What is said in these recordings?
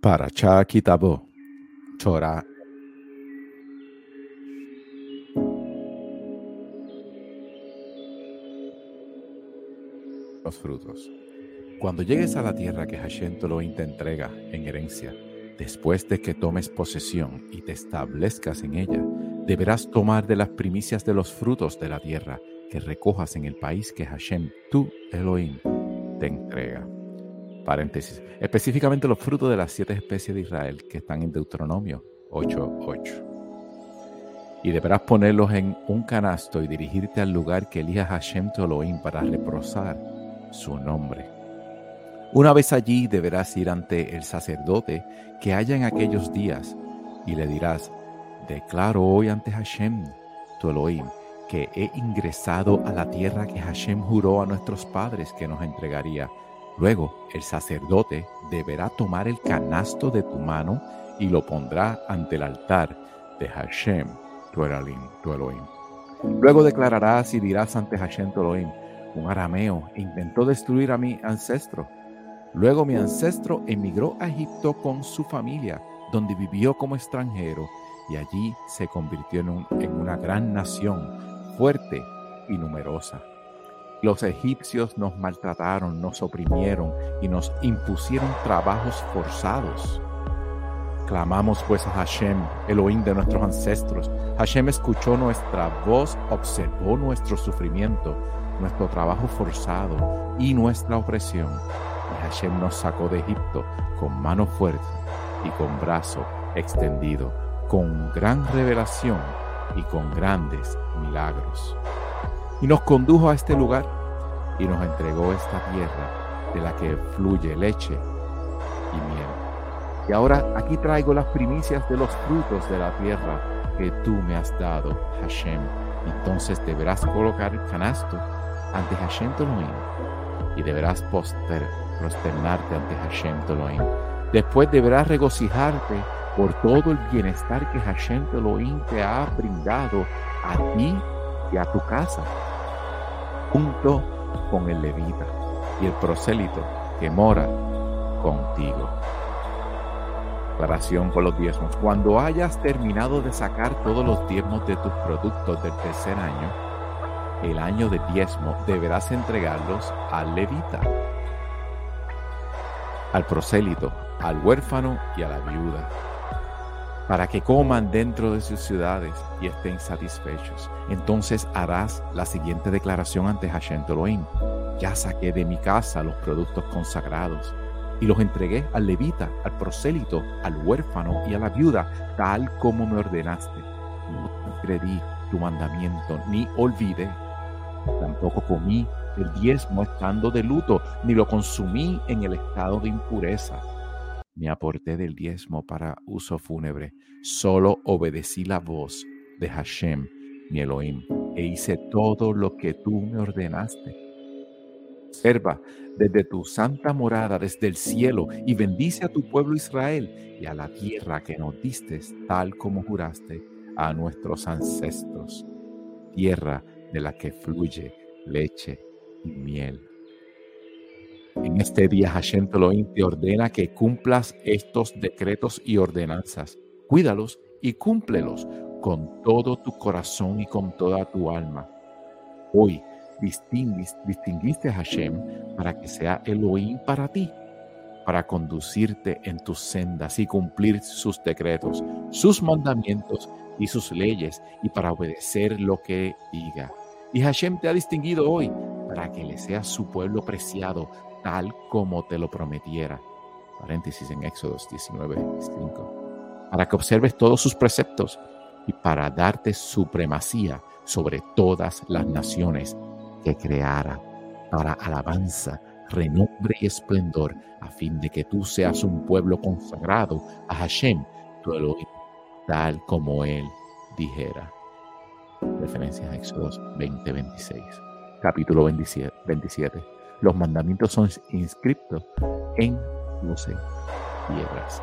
Para Kitabo, Torah. Los frutos. Cuando llegues a la tierra que Hashem Toloim te entrega en herencia, después de que tomes posesión y te establezcas en ella, deberás tomar de las primicias de los frutos de la tierra que recojas en el país que Hashem, tu Elohim, te entrega. Paréntesis. Específicamente los frutos de las siete especies de Israel que están en Deuteronomio 8.8. Y deberás ponerlos en un canasto y dirigirte al lugar que elija Hashem tu Elohim para reprosar su nombre. Una vez allí deberás ir ante el sacerdote que haya en aquellos días y le dirás, declaro hoy ante Hashem tu Elohim que he ingresado a la tierra que Hashem juró a nuestros padres que nos entregaría. Luego el sacerdote deberá tomar el canasto de tu mano y lo pondrá ante el altar de Hashem, tu Elohim. Luego declararás y dirás ante Hashem, tu Elohim, un arameo intentó destruir a mi ancestro. Luego mi ancestro emigró a Egipto con su familia, donde vivió como extranjero, y allí se convirtió en, en una gran nación fuerte y numerosa. Los egipcios nos maltrataron, nos oprimieron y nos impusieron trabajos forzados. Clamamos pues a Hashem, Elohim de nuestros ancestros. Hashem escuchó nuestra voz, observó nuestro sufrimiento, nuestro trabajo forzado y nuestra opresión. Y Hashem nos sacó de Egipto con mano fuerte y con brazo extendido, con gran revelación y con grandes milagros. Y nos condujo a este lugar y nos entregó esta tierra de la que fluye leche y miel. Y ahora aquí traigo las primicias de los frutos de la tierra que tú me has dado, Hashem. Entonces deberás colocar el canasto ante Hashem Toloim y deberás poster, prosternarte ante Hashem Toloim. Después deberás regocijarte por todo el bienestar que Hashem Elohim te ha brindado a ti y a tu casa, junto con el levita y el prosélito que mora contigo. Declaración por los diezmos. Cuando hayas terminado de sacar todos los diezmos de tus productos del tercer año, el año de diezmo deberás entregarlos al levita, al prosélito, al huérfano y a la viuda para que coman dentro de sus ciudades y estén satisfechos. Entonces harás la siguiente declaración ante Hashem. Ya saqué de mi casa los productos consagrados y los entregué al levita, al prosélito, al huérfano y a la viuda, tal como me ordenaste. No creí tu mandamiento, ni olvidé. Tampoco comí el diezmo estando de luto, ni lo consumí en el estado de impureza me aporté del diezmo para uso fúnebre. Solo obedecí la voz de Hashem, mi Elohim, e hice todo lo que tú me ordenaste. Observa desde tu santa morada, desde el cielo, y bendice a tu pueblo Israel y a la tierra que nos diste, tal como juraste a nuestros ancestros, tierra de la que fluye leche y miel. En este día Hashem Elohim te ordena que cumplas estos decretos y ordenanzas. Cuídalos y cúmplelos con todo tu corazón y con toda tu alma. Hoy distinguiste a Hashem para que sea Elohim para ti, para conducirte en tus sendas y cumplir sus decretos, sus mandamientos y sus leyes y para obedecer lo que diga. Y Hashem te ha distinguido hoy para que le seas su pueblo preciado, tal como te lo prometiera. Paréntesis en Éxodo 19, 5. Para que observes todos sus preceptos y para darte supremacía sobre todas las naciones que creara, para alabanza, renombre y esplendor, a fin de que tú seas un pueblo consagrado a Hashem, tu Elohim, tal como él dijera. Referencia a Éxodo 20, 26. Capítulo 27 los mandamientos son inscritos en los piedras.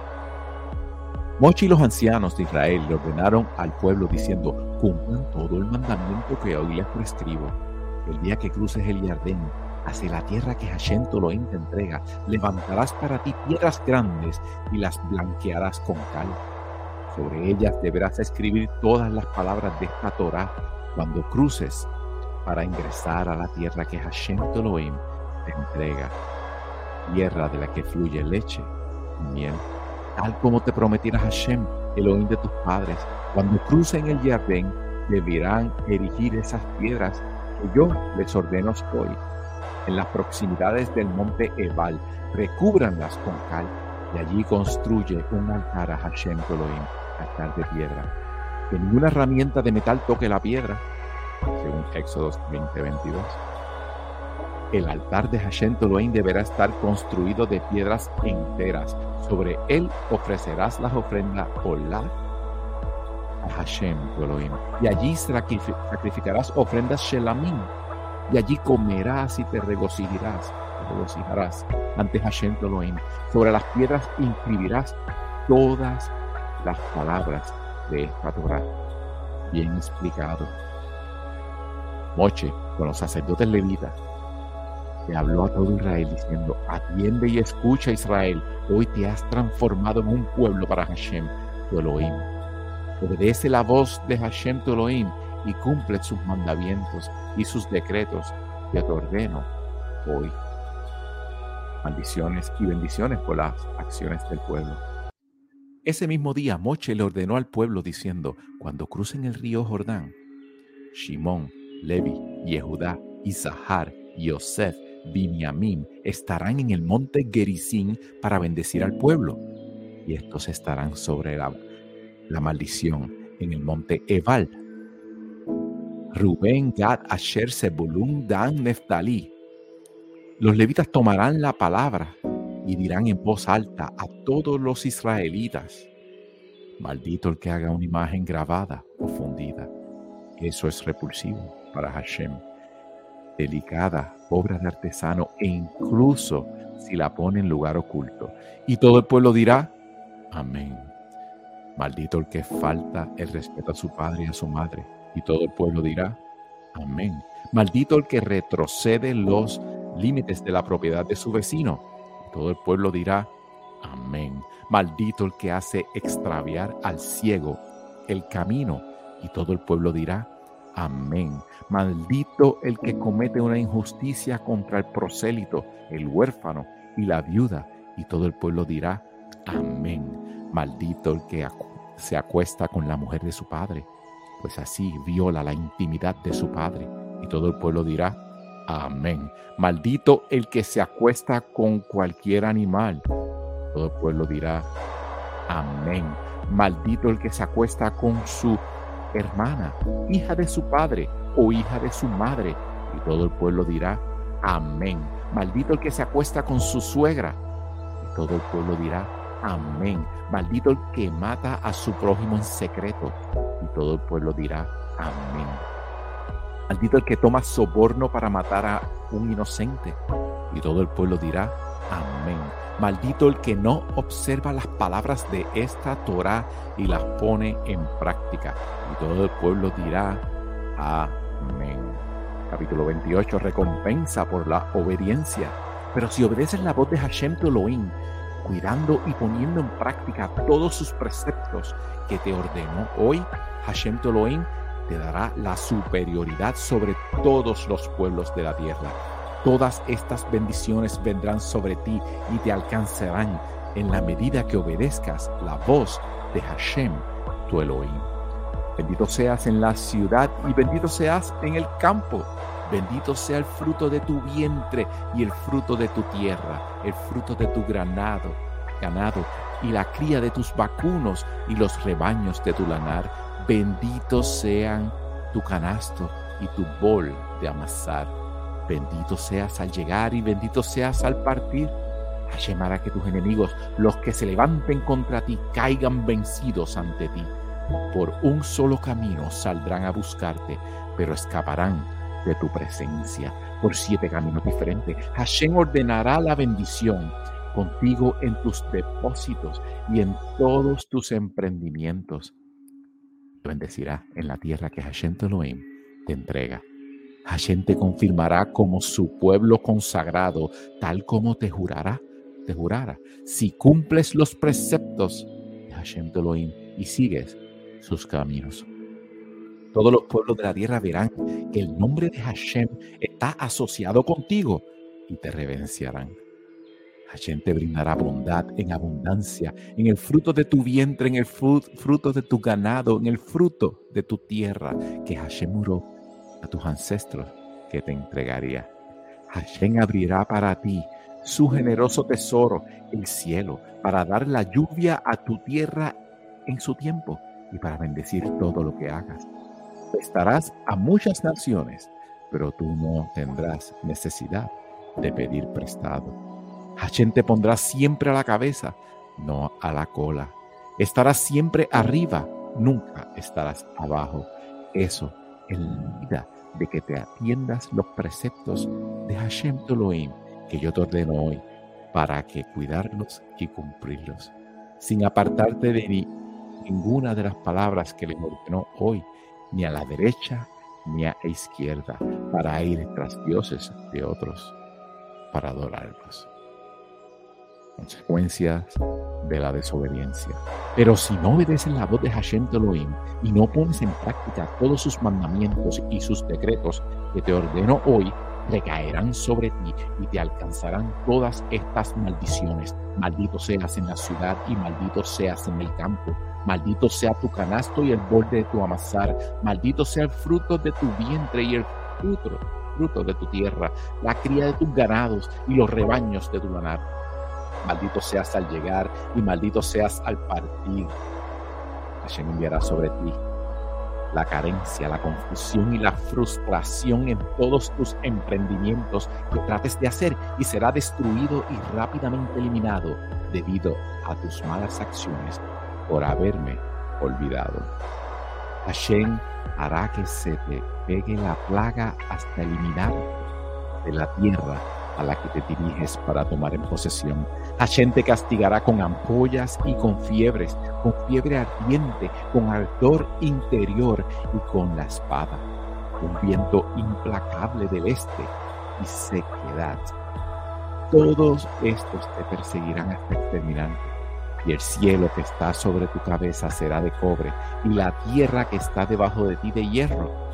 Mochi y los ancianos de Israel le ordenaron al pueblo diciendo, cumplan todo el mandamiento que hoy les prescribo. El día que cruces el Jardín, hacia la tierra que Hashem Toloim te entrega. Levantarás para ti piedras grandes y las blanquearás con cal. Sobre ellas deberás escribir todas las palabras de esta Torah cuando cruces para ingresar a la tierra que Hashem Toloim te entrega. Tierra de la que fluye leche y miel, tal como te prometiera Hashem, Elohim de tus padres. Cuando crucen el Jardín, deberán erigir esas piedras que yo les ordeno hoy en las proximidades del monte Ebal, recúbranlas con cal y allí construye un altar a Hashem Elohim, altar de piedra. Que ninguna herramienta de metal toque la piedra, según Éxodo 20:22. El altar de Hashem Elohim deberá estar construido de piedras enteras. Sobre él ofrecerás las ofrendas la a Hashem Elohim. Y allí sacrificarás ofrendas Shelamim y allí comerás y te regocijarás, regocijarás ante Hashem Elohim. Sobre las piedras inscribirás todas las palabras de esta Torah. Bien explicado. Moche, con los sacerdotes levitas, le habló a todo Israel diciendo, atiende y escucha Israel, hoy te has transformado en un pueblo para Hashem, tu Elohim. Obedece la voz de Hashem, tu Elohim, y cumple sus mandamientos y sus decretos que te ordeno hoy. Maldiciones y bendiciones por las acciones del pueblo. Ese mismo día Moche le ordenó al pueblo diciendo, cuando crucen el río Jordán, Shimón, Levi, Yehudá, Isahar, Yosef, Binyamin estarán en el monte Gerizim para bendecir al pueblo. Y estos estarán sobre la, la maldición en el monte Ebal Rubén, Gad, Asher, Zebulun, Dan, Neftalí. Los levitas tomarán la palabra y dirán en voz alta a todos los israelitas, maldito el que haga una imagen grabada o fundida. Eso es repulsivo para Hashem. Delicada, obra de artesano e incluso si la pone en lugar oculto. Y todo el pueblo dirá, amén. Maldito el que falta el respeto a su padre y a su madre y todo el pueblo dirá, amén. Maldito el que retrocede los límites de la propiedad de su vecino. Y todo el pueblo dirá, amén. Maldito el que hace extraviar al ciego el camino. Y todo el pueblo dirá, amén. Maldito el que comete una injusticia contra el prosélito, el huérfano y la viuda. Y todo el pueblo dirá, amén. Maldito el que se acuesta con la mujer de su padre pues así viola la intimidad de su padre. Y todo el pueblo dirá, amén. Maldito el que se acuesta con cualquier animal. Todo el pueblo dirá, amén. Maldito el que se acuesta con su hermana, hija de su padre o hija de su madre. Y todo el pueblo dirá, amén. Maldito el que se acuesta con su suegra. Y todo el pueblo dirá, amén. Maldito el que mata a su prójimo en secreto y todo el pueblo dirá, amén. Maldito el que toma soborno para matar a un inocente, y todo el pueblo dirá, amén. Maldito el que no observa las palabras de esta Torah y las pone en práctica, y todo el pueblo dirá, amén. Capítulo 28, recompensa por la obediencia. Pero si obedeces la voz de Hashem tu cuidando y poniendo en práctica todos sus preceptos que te ordenó hoy, Hashem Toloim te dará la superioridad sobre todos los pueblos de la tierra. Todas estas bendiciones vendrán sobre ti y te alcanzarán en la medida que obedezcas la voz de Hashem, tu Elohim. Bendito seas en la ciudad y bendito seas en el campo. Bendito sea el fruto de tu vientre y el fruto de tu tierra, el fruto de tu granado, ganado y la cría de tus vacunos y los rebaños de tu lanar. Benditos sean tu canasto y tu bol de amasar. Bendito seas al llegar y bendito seas al partir. Hashem hará que tus enemigos, los que se levanten contra ti, caigan vencidos ante ti. Por un solo camino saldrán a buscarte, pero escaparán de tu presencia. Por siete caminos diferentes. Hashem ordenará la bendición contigo en tus depósitos y en todos tus emprendimientos. Bendecirá en la tierra que Hashem Elohim te entrega. Hashem te confirmará como su pueblo consagrado, tal como te jurará, te jurara, si cumples los preceptos de Hashem Elohim y sigues sus caminos. Todos los pueblos de la tierra verán que el nombre de Hashem está asociado contigo y te reverenciarán. Hashem te brindará bondad en abundancia, en el fruto de tu vientre, en el fruto de tu ganado, en el fruto de tu tierra, que Hashem juró a tus ancestros que te entregaría. Hashem abrirá para ti su generoso tesoro, el cielo, para dar la lluvia a tu tierra en su tiempo y para bendecir todo lo que hagas. Estarás a muchas naciones, pero tú no tendrás necesidad de pedir prestado. Hashem te pondrá siempre a la cabeza, no a la cola. Estarás siempre arriba, nunca estarás abajo. Eso en vida de que te atiendas los preceptos de Hashem Toloim que yo te ordeno hoy para que cuidarlos y cumplirlos, sin apartarte de ninguna de las palabras que le ordenó hoy, ni a la derecha ni a la izquierda, para ir tras dioses de otros, para adorarlos. Consecuencias de la desobediencia. Pero si no obedeces la voz de Hashem Elohim y no pones en práctica todos sus mandamientos y sus decretos que te ordeno hoy, recaerán sobre ti y te alcanzarán todas estas maldiciones. Maldito seas en la ciudad y maldito seas en el campo. Maldito sea tu canasto y el borde de tu amasar. Maldito sea el fruto de tu vientre y el fruto, fruto de tu tierra, la cría de tus ganados y los rebaños de tu ganado. Maldito seas al llegar y maldito seas al partir. Hashem enviará sobre ti la carencia, la confusión y la frustración en todos tus emprendimientos que trates de hacer y será destruido y rápidamente eliminado debido a tus malas acciones por haberme olvidado. Hashem hará que se te pegue la plaga hasta eliminar de la tierra a la que te diriges para tomar en posesión. Hashem te castigará con ampollas y con fiebres, con fiebre ardiente, con ardor interior y con la espada, con viento implacable del este y sequedad. Todos estos te perseguirán hasta exterminarte, y el cielo que está sobre tu cabeza será de cobre, y la tierra que está debajo de ti de hierro.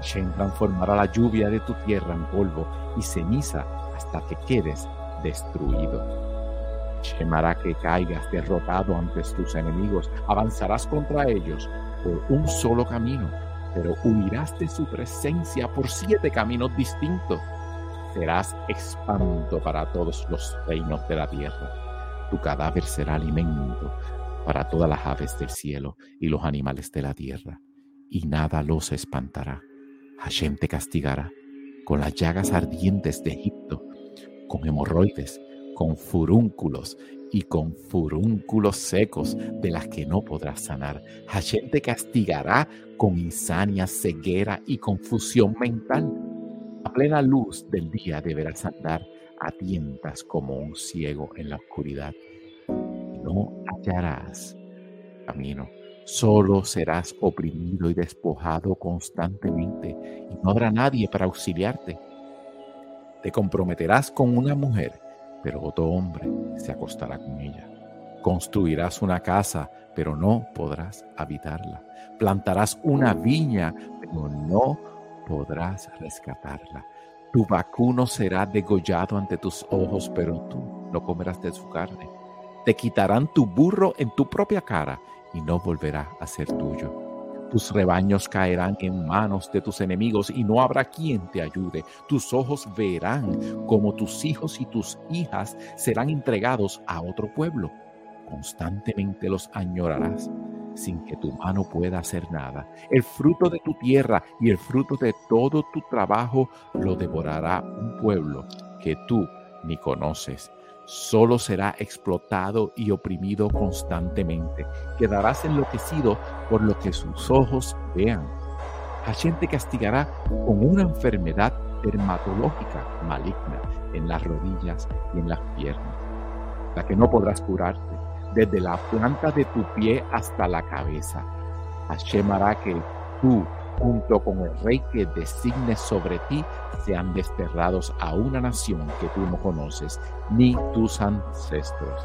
Hashem transformará la lluvia de tu tierra en polvo y ceniza hasta que quedes destruido. Shemará que caigas derrotado ante tus enemigos, avanzarás contra ellos por un solo camino, pero huirás de su presencia por siete caminos distintos. Serás espanto para todos los reinos de la tierra. Tu cadáver será alimento para todas las aves del cielo y los animales de la tierra, y nada los espantará. Hashem te castigará con las llagas ardientes de Egipto con hemorroides, con furúnculos y con furúnculos secos de las que no podrás sanar. Hashem te castigará con insania, ceguera y confusión mental. A plena luz del día deberás andar a tientas como un ciego en la oscuridad. No hallarás camino. Solo serás oprimido y despojado constantemente y no habrá nadie para auxiliarte. Te comprometerás con una mujer, pero otro hombre se acostará con ella. Construirás una casa, pero no podrás habitarla. Plantarás una viña, pero no podrás rescatarla. Tu vacuno será degollado ante tus ojos, pero tú no comerás de su carne. Te quitarán tu burro en tu propia cara y no volverá a ser tuyo. Tus rebaños caerán en manos de tus enemigos y no habrá quien te ayude. Tus ojos verán como tus hijos y tus hijas serán entregados a otro pueblo. Constantemente los añorarás sin que tu mano pueda hacer nada. El fruto de tu tierra y el fruto de todo tu trabajo lo devorará un pueblo que tú ni conoces solo será explotado y oprimido constantemente. Quedarás enloquecido por lo que sus ojos vean. Hashem te castigará con una enfermedad dermatológica maligna en las rodillas y en las piernas, la que no podrás curarte, desde la planta de tu pie hasta la cabeza. Hashem hará que tú junto con el rey que designe sobre ti, sean desterrados a una nación que tú no conoces, ni tus ancestros.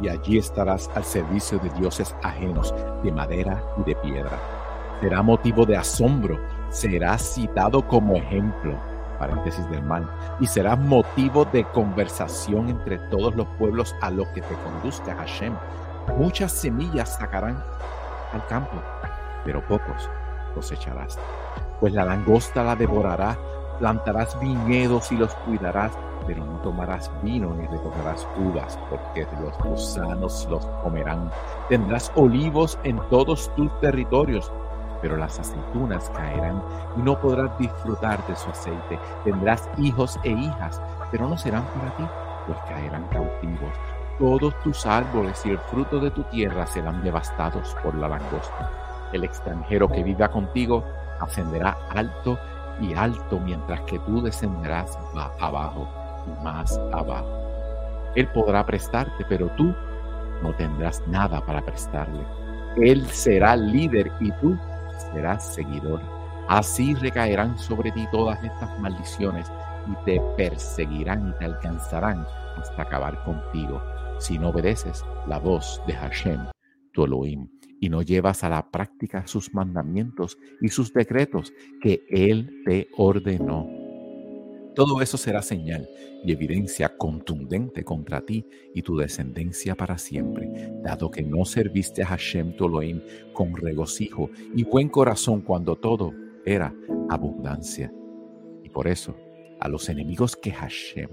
Y allí estarás al servicio de dioses ajenos, de madera y de piedra. Será motivo de asombro, serás citado como ejemplo, paréntesis del mal, y será motivo de conversación entre todos los pueblos a los que te conduzca Hashem. Muchas semillas sacarán al campo, pero pocos cosecharás. Pues la langosta la devorará, plantarás viñedos y los cuidarás, pero no tomarás vino ni recogerás uvas, porque los gusanos los comerán. Tendrás olivos en todos tus territorios, pero las aceitunas caerán y no podrás disfrutar de su aceite. Tendrás hijos e hijas, pero no serán para ti, pues caerán cautivos. Todos tus árboles y el fruto de tu tierra serán devastados por la langosta. El extranjero que viva contigo ascenderá alto y alto, mientras que tú descenderás abajo y más abajo. Él podrá prestarte, pero tú no tendrás nada para prestarle. Él será líder y tú serás seguidor. Así recaerán sobre ti todas estas maldiciones y te perseguirán y te alcanzarán hasta acabar contigo si no obedeces la voz de Hashem, tu Elohim, y no llevas a la práctica sus mandamientos y sus decretos que Él te ordenó. Todo eso será señal y evidencia contundente contra ti y tu descendencia para siempre, dado que no serviste a Hashem tu Elohim con regocijo y buen corazón cuando todo era abundancia. Y por eso, a los enemigos que Hashem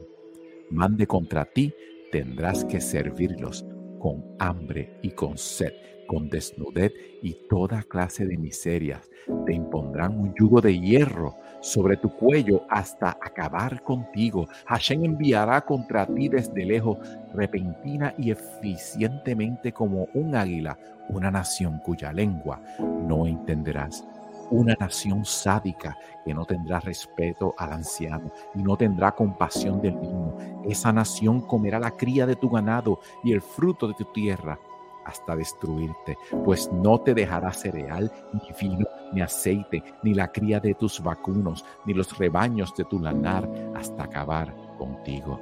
mande contra ti, tendrás que servirlos con hambre y con sed, con desnudez y toda clase de miserias. Te impondrán un yugo de hierro sobre tu cuello hasta acabar contigo. Hashem enviará contra ti desde lejos, repentina y eficientemente como un águila, una nación cuya lengua no entenderás una nación sádica que no tendrá respeto al anciano y no tendrá compasión del niño. Esa nación comerá la cría de tu ganado y el fruto de tu tierra hasta destruirte, pues no te dejará cereal, ni vino, ni aceite, ni la cría de tus vacunos, ni los rebaños de tu lanar, hasta acabar contigo.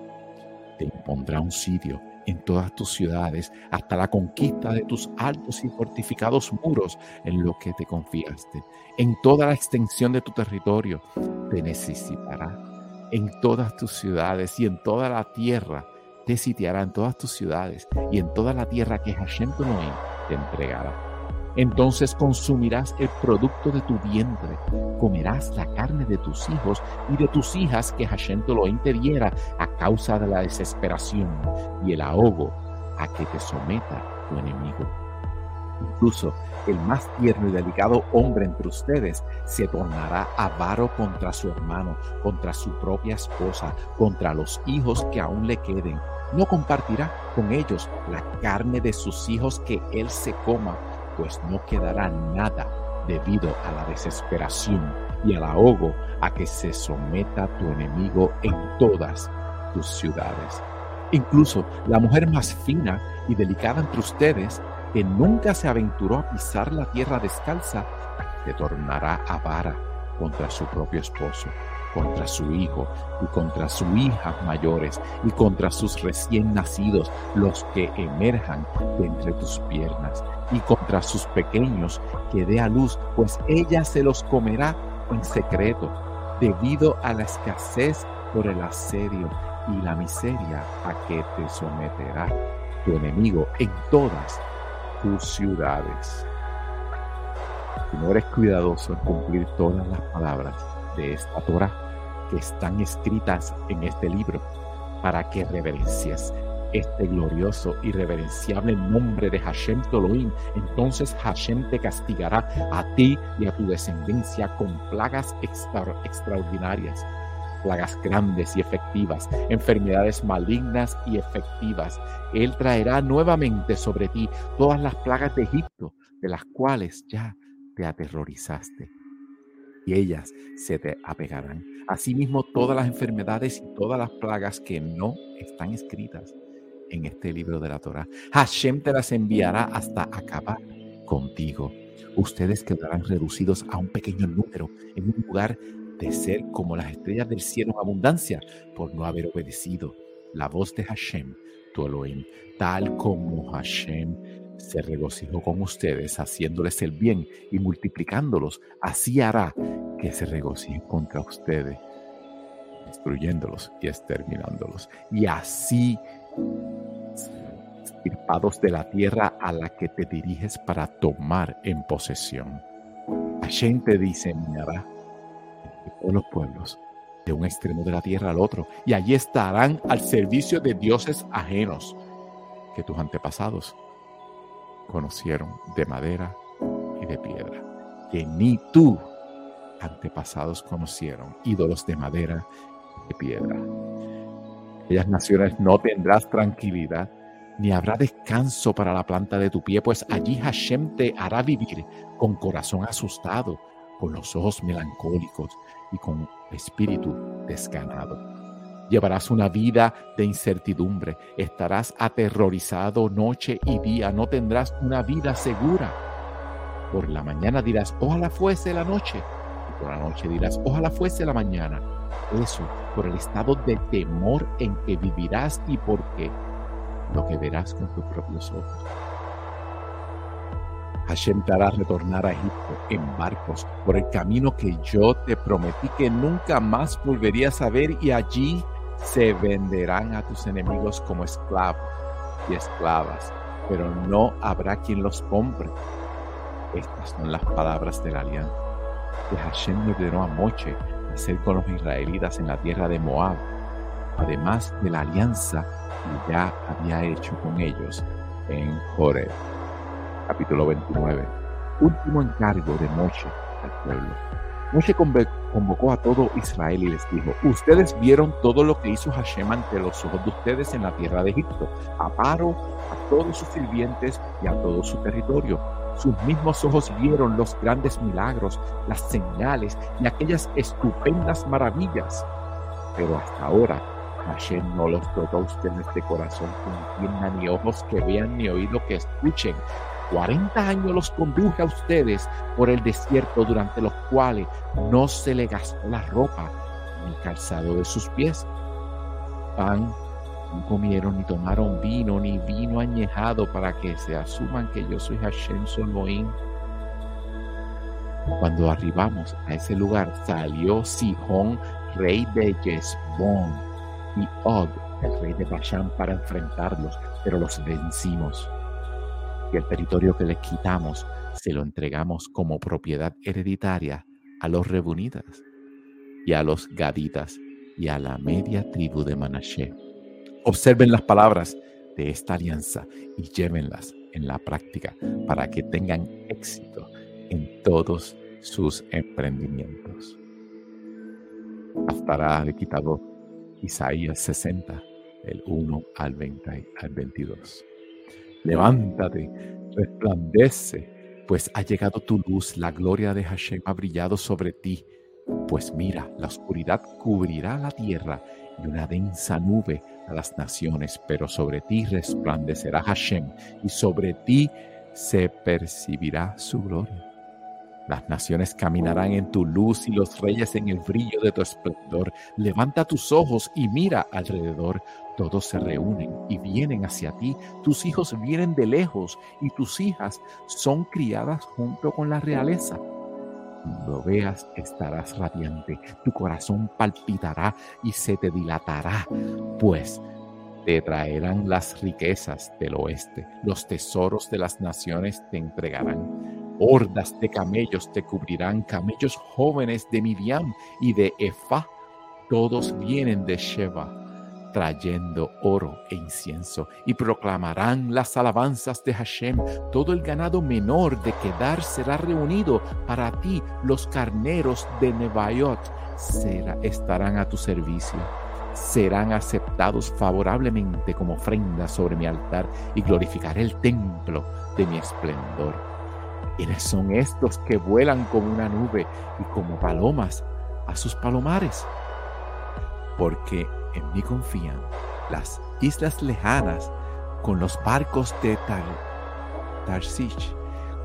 Te impondrá un sitio en todas tus ciudades hasta la conquista de tus altos y fortificados muros en lo que te confiaste. En toda la extensión de tu territorio te necesitará. En todas tus ciudades y en toda la tierra te sitiará en todas tus ciudades y en toda la tierra que Hashem tu te entregará entonces consumirás el producto de tu vientre, comerás la carne de tus hijos y de tus hijas que Hashem te lo impidiera a causa de la desesperación y el ahogo a que te someta tu enemigo. Incluso el más tierno y delicado hombre entre ustedes se tornará avaro contra su hermano, contra su propia esposa, contra los hijos que aún le queden. No compartirá con ellos la carne de sus hijos que él se coma pues no quedará nada debido a la desesperación y al ahogo a que se someta tu enemigo en todas tus ciudades. Incluso la mujer más fina y delicada entre ustedes, que nunca se aventuró a pisar la tierra descalza, se tornará avara contra su propio esposo contra su hijo y contra su hija mayores y contra sus recién nacidos, los que emerjan de entre tus piernas, y contra sus pequeños que dé a luz, pues ella se los comerá en secreto, debido a la escasez por el asedio y la miseria a que te someterá tu enemigo en todas tus ciudades. Si no eres cuidadoso en cumplir todas las palabras de esta Torah que están escritas en este libro para que reverencies este glorioso y reverenciable nombre de Hashem Toloim, entonces Hashem te castigará a ti y a tu descendencia con plagas extraordinarias, plagas grandes y efectivas, enfermedades malignas y efectivas. Él traerá nuevamente sobre ti todas las plagas de Egipto, de las cuales ya te aterrorizaste y ellas se te apegarán. Asimismo, todas las enfermedades y todas las plagas que no están escritas en este libro de la Torah, Hashem te las enviará hasta acabar contigo. Ustedes quedarán reducidos a un pequeño número en un lugar de ser como las estrellas del cielo en abundancia por no haber obedecido la voz de Hashem, tu Elohim, tal como Hashem se regocijó con ustedes haciéndoles el bien y multiplicándolos, así hará que se regocijen contra ustedes, destruyéndolos y exterminándolos. Y así estirpados de la tierra a la que te diriges para tomar en posesión. Hashem te diseñará todos los pueblos de un extremo de la tierra al otro, y allí estarán al servicio de dioses ajenos que tus antepasados conocieron de madera y de piedra, que ni tú antepasados conocieron, ídolos de madera y de piedra. Aquellas naciones no tendrás tranquilidad, ni habrá descanso para la planta de tu pie, pues allí Hashem te hará vivir con corazón asustado, con los ojos melancólicos y con espíritu desganado. Llevarás una vida de incertidumbre, estarás aterrorizado noche y día, no tendrás una vida segura. Por la mañana dirás, ojalá fuese la noche, y por la noche dirás, ojalá fuese la mañana. Eso por el estado de temor en que vivirás y porque lo que verás con tus propios ojos. Hashem te hará retornar a Egipto en barcos por el camino que yo te prometí que nunca más volverías a ver y allí se venderán a tus enemigos como esclavos y esclavas, pero no habrá quien los compre. Estas son las palabras de la alianza que Hashem le ordenó a Moche hacer con los israelitas en la tierra de Moab, además de la alianza que ya había hecho con ellos en Joreb capítulo 29. Último encargo de Moshe al pueblo. Moshe convocó a todo Israel y les dijo, ustedes vieron todo lo que hizo Hashem ante los ojos de ustedes en la tierra de Egipto, a Paro, a todos sus sirvientes y a todo su territorio. Sus mismos ojos vieron los grandes milagros, las señales y aquellas estupendas maravillas. Pero hasta ahora Hashem no los dotó a ustedes de corazón que entiendan, ni ojos que vean, ni oído que escuchen, 40 años los conduje a ustedes por el desierto durante los cuales no se le gastó la ropa ni calzado de sus pies. Pan no comieron ni tomaron vino ni vino añejado para que se asuman que yo soy Hashem Soloim. Cuando arribamos a ese lugar salió Sihón, rey de Yesbón, y Og, el rey de Bashan, para enfrentarlos, pero los vencimos y el territorio que les quitamos se lo entregamos como propiedad hereditaria a los Rebunitas y a los Gaditas y a la media tribu de Manashe. Observen las palabras de esta alianza y llévenlas en la práctica para que tengan éxito en todos sus emprendimientos. De quitado Isaías 60, del 1 al 20 al 22 levántate, resplandece, pues ha llegado tu luz, la gloria de Hashem ha brillado sobre ti. Pues mira, la oscuridad cubrirá la tierra y una densa nube a las naciones, pero sobre ti resplandecerá Hashem y sobre ti se percibirá su gloria. Las naciones caminarán en tu luz y los reyes en el brillo de tu esplendor. Levanta tus ojos y mira alrededor. Todos se reúnen y vienen hacia ti. Tus hijos vienen de lejos y tus hijas son criadas junto con la realeza. Cuando veas estarás radiante, tu corazón palpitará y se te dilatará, pues te traerán las riquezas del oeste, los tesoros de las naciones te entregarán Hordas de camellos te cubrirán, camellos jóvenes de Midian y de Efa. Todos vienen de Sheba, trayendo oro e incienso, y proclamarán las alabanzas de Hashem. Todo el ganado menor de Kedar será reunido para ti. Los carneros de Nebaiot estarán a tu servicio serán aceptados favorablemente como ofrenda sobre mi altar y glorificaré el templo de mi esplendor. ¿Quiénes son estos que vuelan como una nube y como palomas a sus palomares? Porque en mí confían las islas lejanas con los barcos de Tar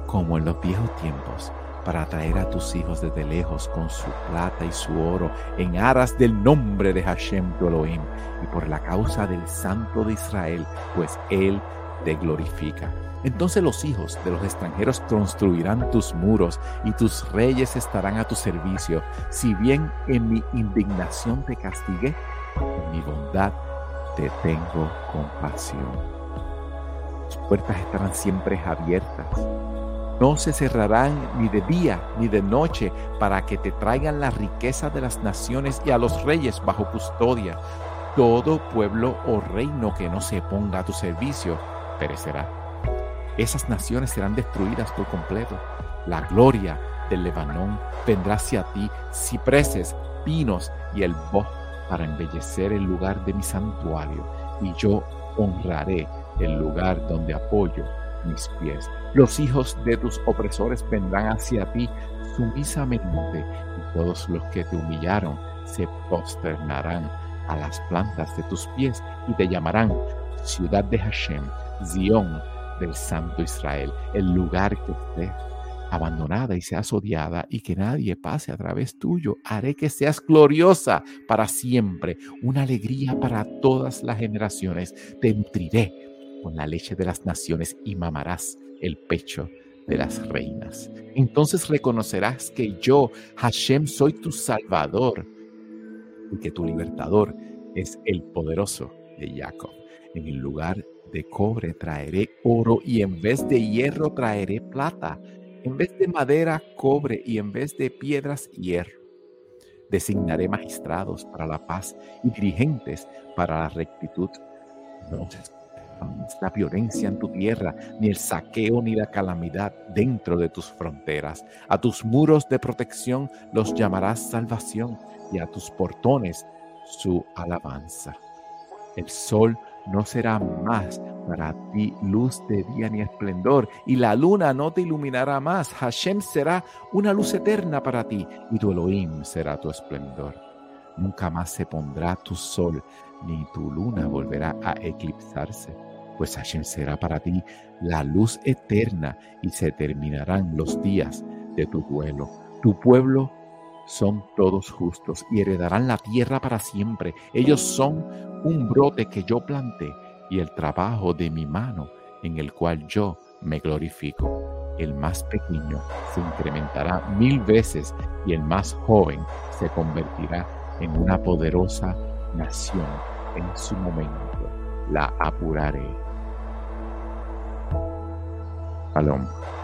como en los viejos tiempos, para traer a tus hijos desde lejos con su plata y su oro en aras del nombre de Hashem tu Elohim y por la causa del Santo de Israel, pues Él te glorifica. Entonces los hijos de los extranjeros construirán tus muros y tus reyes estarán a tu servicio. Si bien en mi indignación te castigué, mi bondad te tengo compasión. Tus puertas estarán siempre abiertas. No se cerrarán ni de día ni de noche para que te traigan la riqueza de las naciones y a los reyes bajo custodia. Todo pueblo o reino que no se ponga a tu servicio perecerá. Esas naciones serán destruidas por completo. La gloria del Lebanón vendrá hacia ti, cipreses, pinos y el bosque para embellecer el lugar de mi santuario, y yo honraré el lugar donde apoyo mis pies. Los hijos de tus opresores vendrán hacia ti sumisamente, y todos los que te humillaron se posternarán a las plantas de tus pies y te llamarán ciudad de Hashem, Zion del Santo Israel, el lugar que estés abandonada y seas odiada y que nadie pase a través tuyo. Haré que seas gloriosa para siempre, una alegría para todas las generaciones. Te nutriré con la leche de las naciones y mamarás el pecho de las reinas. Entonces reconocerás que yo, Hashem, soy tu Salvador y que tu libertador es el poderoso de Jacob. En el lugar de cobre traeré oro y en vez de hierro traeré plata en vez de madera, cobre y en vez de piedras, hierro. Designaré magistrados para la paz y dirigentes para la rectitud. No la violencia en tu tierra, ni el saqueo ni la calamidad dentro de tus fronteras. A tus muros de protección los llamarás salvación y a tus portones su alabanza. El sol no será más para ti luz de día ni esplendor, y la luna no te iluminará más. Hashem será una luz eterna para ti, y tu Elohim será tu esplendor. Nunca más se pondrá tu sol, ni tu luna volverá a eclipsarse, pues Hashem será para ti la luz eterna, y se terminarán los días de tu duelo. Tu pueblo son todos justos y heredarán la tierra para siempre. Ellos son un brote que yo planté y el trabajo de mi mano en el cual yo me glorifico. El más pequeño se incrementará mil veces y el más joven se convertirá en una poderosa nación. En su momento la apuraré. Paloma.